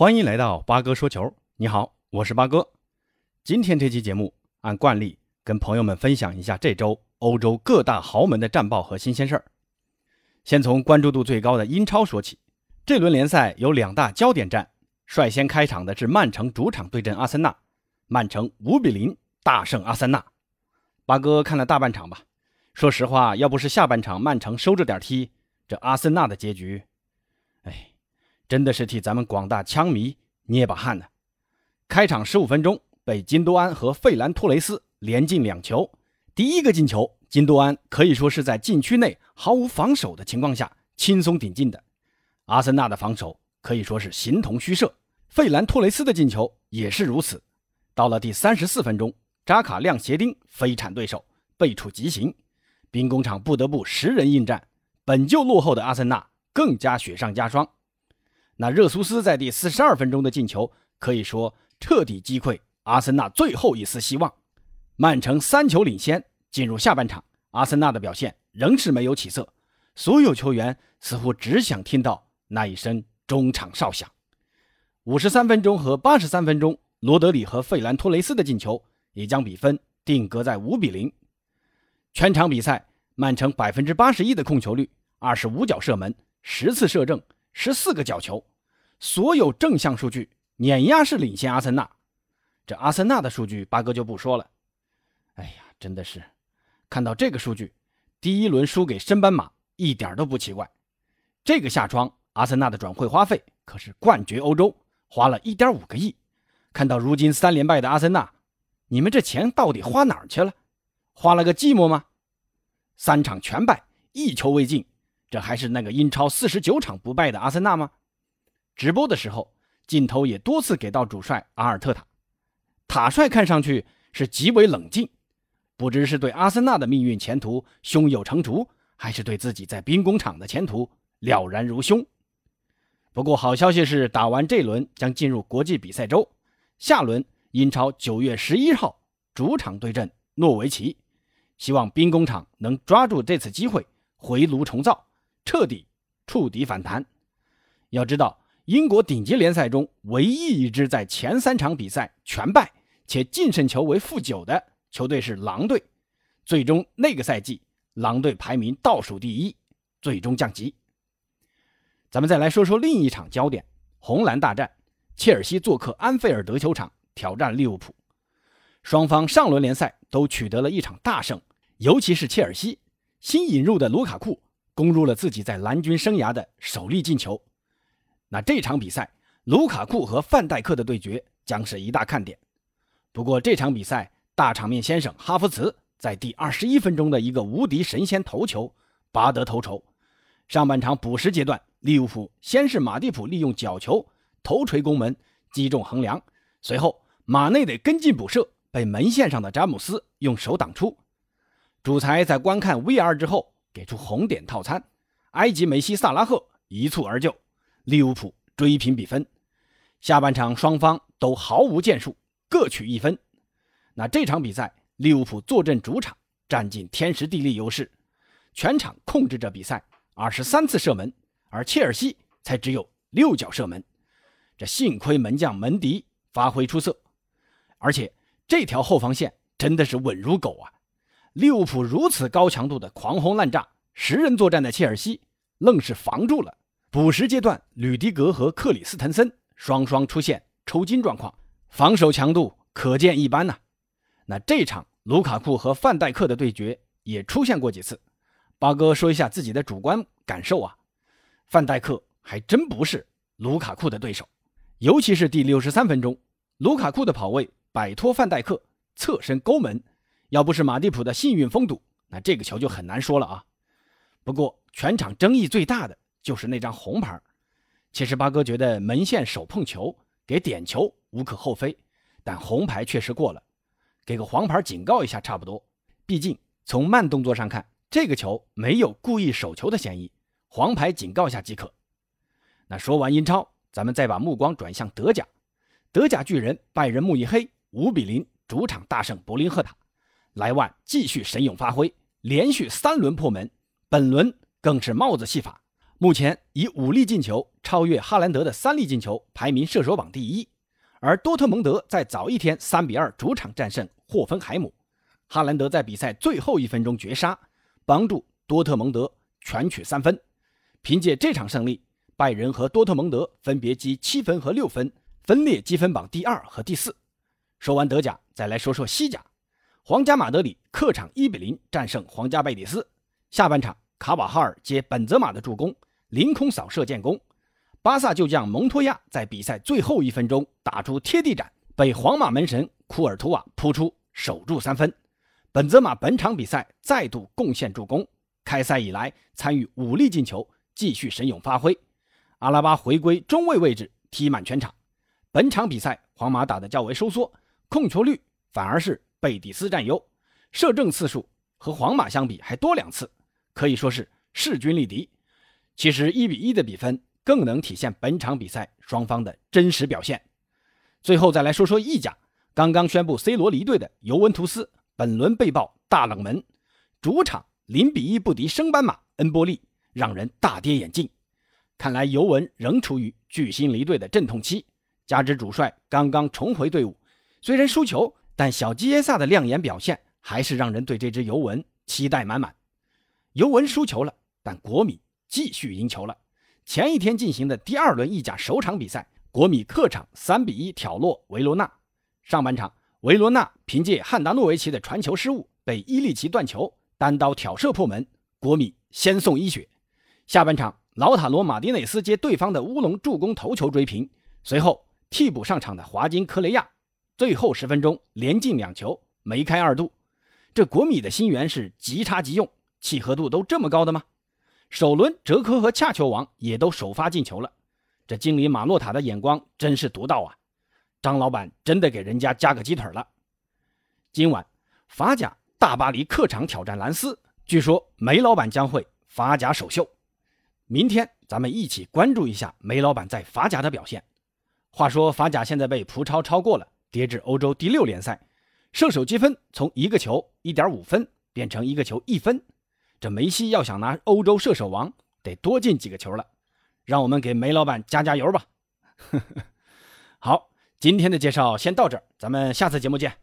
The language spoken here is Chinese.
欢迎来到八哥说球。你好，我是八哥。今天这期节目按惯例跟朋友们分享一下这周欧洲各大豪门的战报和新鲜事儿。先从关注度最高的英超说起，这轮联赛有两大焦点战，率先开场的是曼城主场对阵阿森纳，曼城五比零大胜阿森纳。八哥看了大半场吧，说实话，要不是下半场曼城收着点踢，这阿森纳的结局，真的是替咱们广大枪迷捏把汗呢。开场十五分钟，被金多安和费兰托雷斯连进两球。第一个进球，金多安可以说是在禁区内毫无防守的情况下轻松顶进的。阿森纳的防守可以说是形同虚设。费兰托雷斯的进球也是如此。到了第三十四分钟，扎卡亮鞋钉飞铲对手，被处极刑。兵工厂不得不十人应战，本就落后的阿森纳更加雪上加霜。那热苏斯在第四十二分钟的进球，可以说彻底击溃阿森纳最后一丝希望。曼城三球领先，进入下半场，阿森纳的表现仍是没有起色，所有球员似乎只想听到那一声中场哨响。五十三分钟和八十三分钟，罗德里和费兰托雷斯的进球也将比分定格在五比零。全场比赛，曼城百分之八十一的控球率，二十五脚射门，十次射正，十四个角球。所有正向数据碾压式领先阿森纳，这阿森纳的数据八哥就不说了。哎呀，真的是看到这个数据，第一轮输给升班马一点都不奇怪。这个夏窗阿森纳的转会花费可是冠绝欧洲，花了一点五个亿。看到如今三连败的阿森纳，你们这钱到底花哪儿去了？花了个寂寞吗？三场全败，一球未进，这还是那个英超四十九场不败的阿森纳吗？直播的时候，镜头也多次给到主帅阿尔特塔。塔帅看上去是极为冷静，不知是对阿森纳的命运前途胸有成竹，还是对自己在兵工厂的前途了然如胸。不过好消息是，打完这轮将进入国际比赛周，下轮英超九月十一号主场对阵诺维奇，希望兵工厂能抓住这次机会回炉重造，彻底触底反弹。要知道。英国顶级联赛中唯一一支在前三场比赛全败且净胜球为负九的球队是狼队，最终那个赛季狼队排名倒数第一，最终降级。咱们再来说说另一场焦点：红蓝大战，切尔西做客安菲尔德球场挑战利物浦。双方上轮联赛都取得了一场大胜，尤其是切尔西新引入的卢卡库攻入了自己在蓝军生涯的首粒进球。那这场比赛，卢卡库和范戴克的对决将是一大看点。不过这场比赛大场面先生哈弗茨在第二十一分钟的一个无敌神仙头球拔得头筹。上半场补时阶段，利物浦先是马蒂普利用角球头锤攻门击中横梁，随后马内得跟进补射，被门线上的詹姆斯用手挡出。主裁在观看 VR 之后给出红点套餐，埃及梅西萨拉赫一蹴而就。利物浦追平比分，下半场双方都毫无建树，各取一分。那这场比赛，利物浦坐镇主场，占尽天时地利优势，全场控制着比赛，二十三次射门，而切尔西才只有六脚射门。这幸亏门将门迪发挥出色，而且这条后防线真的是稳如狗啊！利物浦如此高强度的狂轰滥炸，十人作战的切尔西愣是防住了。补时阶段，吕迪格和克里斯滕森双双出现抽筋状况，防守强度可见一斑呐。那这场卢卡库和范戴克的对决也出现过几次。八哥说一下自己的主观感受啊，范戴克还真不是卢卡库的对手，尤其是第六十三分钟，卢卡库的跑位摆脱范戴克，侧身勾门，要不是马蒂普的幸运封堵，那这个球就很难说了啊。不过全场争议最大的。就是那张红牌，其实八哥觉得门线手碰球给点球无可厚非，但红牌确实过了，给个黄牌警告一下差不多。毕竟从慢动作上看，这个球没有故意手球的嫌疑，黄牌警告一下即可。那说完英超，咱们再把目光转向德甲，德甲巨人拜仁慕尼黑五比零主场大胜柏林赫塔，莱万继续神勇发挥，连续三轮破门，本轮更是帽子戏法。目前以五粒进球超越哈兰德的三粒进球，排名射手榜第一。而多特蒙德在早一天三比二主场战胜霍芬海姆，哈兰德在比赛最后一分钟绝杀，帮助多特蒙德全取三分。凭借这场胜利，拜仁和多特蒙德分别积七分和六分，分列积分榜第二和第四。说完德甲，再来说说西甲。皇家马德里客场一比零战胜皇家贝蒂斯。下半场，卡瓦哈尔接本泽马的助攻，凌空扫射建功。巴萨旧将蒙托亚在比赛最后一分钟打出贴地斩，被皇马门神库尔图瓦扑出守住三分。本泽马本场比赛再度贡献助攻，开赛以来参与五粒进球，继续神勇发挥。阿拉巴回归中卫位置，踢满全场。本场比赛皇马打得较为收缩，控球率反而是贝蒂斯占优，射正次数和皇马相比还多两次，可以说是势均力敌。其实一比一的比分。更能体现本场比赛双方的真实表现。最后再来说说意甲，刚刚宣布 C 罗离队的尤文图斯，本轮被曝大冷门，主场零比一不敌升班马恩波利，让人大跌眼镜。看来尤文仍处于巨星离队的阵痛期，加之主帅刚刚重回队伍，虽然输球，但小基耶萨的亮眼表现还是让人对这支尤文期待满满。尤文输球了，但国米继续赢球了。前一天进行的第二轮意甲首场比赛，国米客场三比一挑落维罗纳。上半场，维罗纳凭借汉达诺维奇的传球失误被伊利奇断球，单刀挑射破门，国米先送一血。下半场，老塔罗马丁内斯接对方的乌龙助攻头球追平。随后替补上场的华金科雷亚，最后十分钟连进两球，梅开二度。这国米的新援是即插即用，契合度都这么高的吗？首轮，哲科和恰球王也都首发进球了。这经理马诺塔的眼光真是独到啊！张老板真的给人家加个鸡腿了。今晚，法甲大巴黎客场挑战兰斯，据说梅老板将会法甲首秀。明天咱们一起关注一下梅老板在法甲的表现。话说，法甲现在被葡超超过了，跌至欧洲第六联赛，射手积分从一个球一点五分变成一个球一分。这梅西要想拿欧洲射手王，得多进几个球了。让我们给梅老板加加油吧！好，今天的介绍先到这儿，咱们下次节目见。